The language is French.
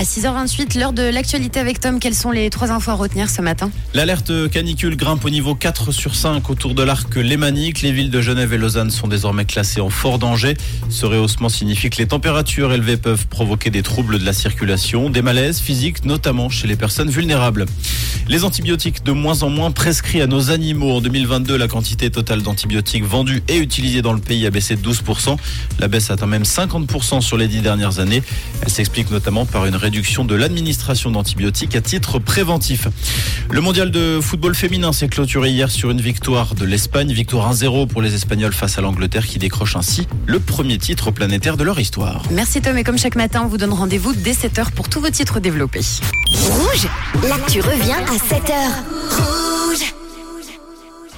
6h28, l'heure de l'actualité avec Tom. Quelles sont les trois infos à retenir ce matin L'alerte canicule grimpe au niveau 4 sur 5 autour de l'arc lémanique. Les villes de Genève et Lausanne sont désormais classées en fort danger. Ce rehaussement signifie que les températures élevées peuvent provoquer des troubles de la circulation, des malaises physiques, notamment chez les personnes vulnérables. Les antibiotiques de moins en moins prescrits à nos animaux. En 2022, la quantité totale d'antibiotiques vendus et utilisés dans le pays a baissé de 12%. La baisse atteint même 50% sur les dix dernières années. Elle s'explique notamment par une réduction de l'administration d'antibiotiques à titre préventif. Le mondial de football féminin s'est clôturé hier sur une victoire de l'Espagne, victoire 1-0 pour les Espagnols face à l'Angleterre qui décroche ainsi le premier titre planétaire de leur histoire. Merci Tom et comme chaque matin, on vous donne rendez-vous dès 7h pour tous vos titres développés. Rouge, l'actu revient à 7h.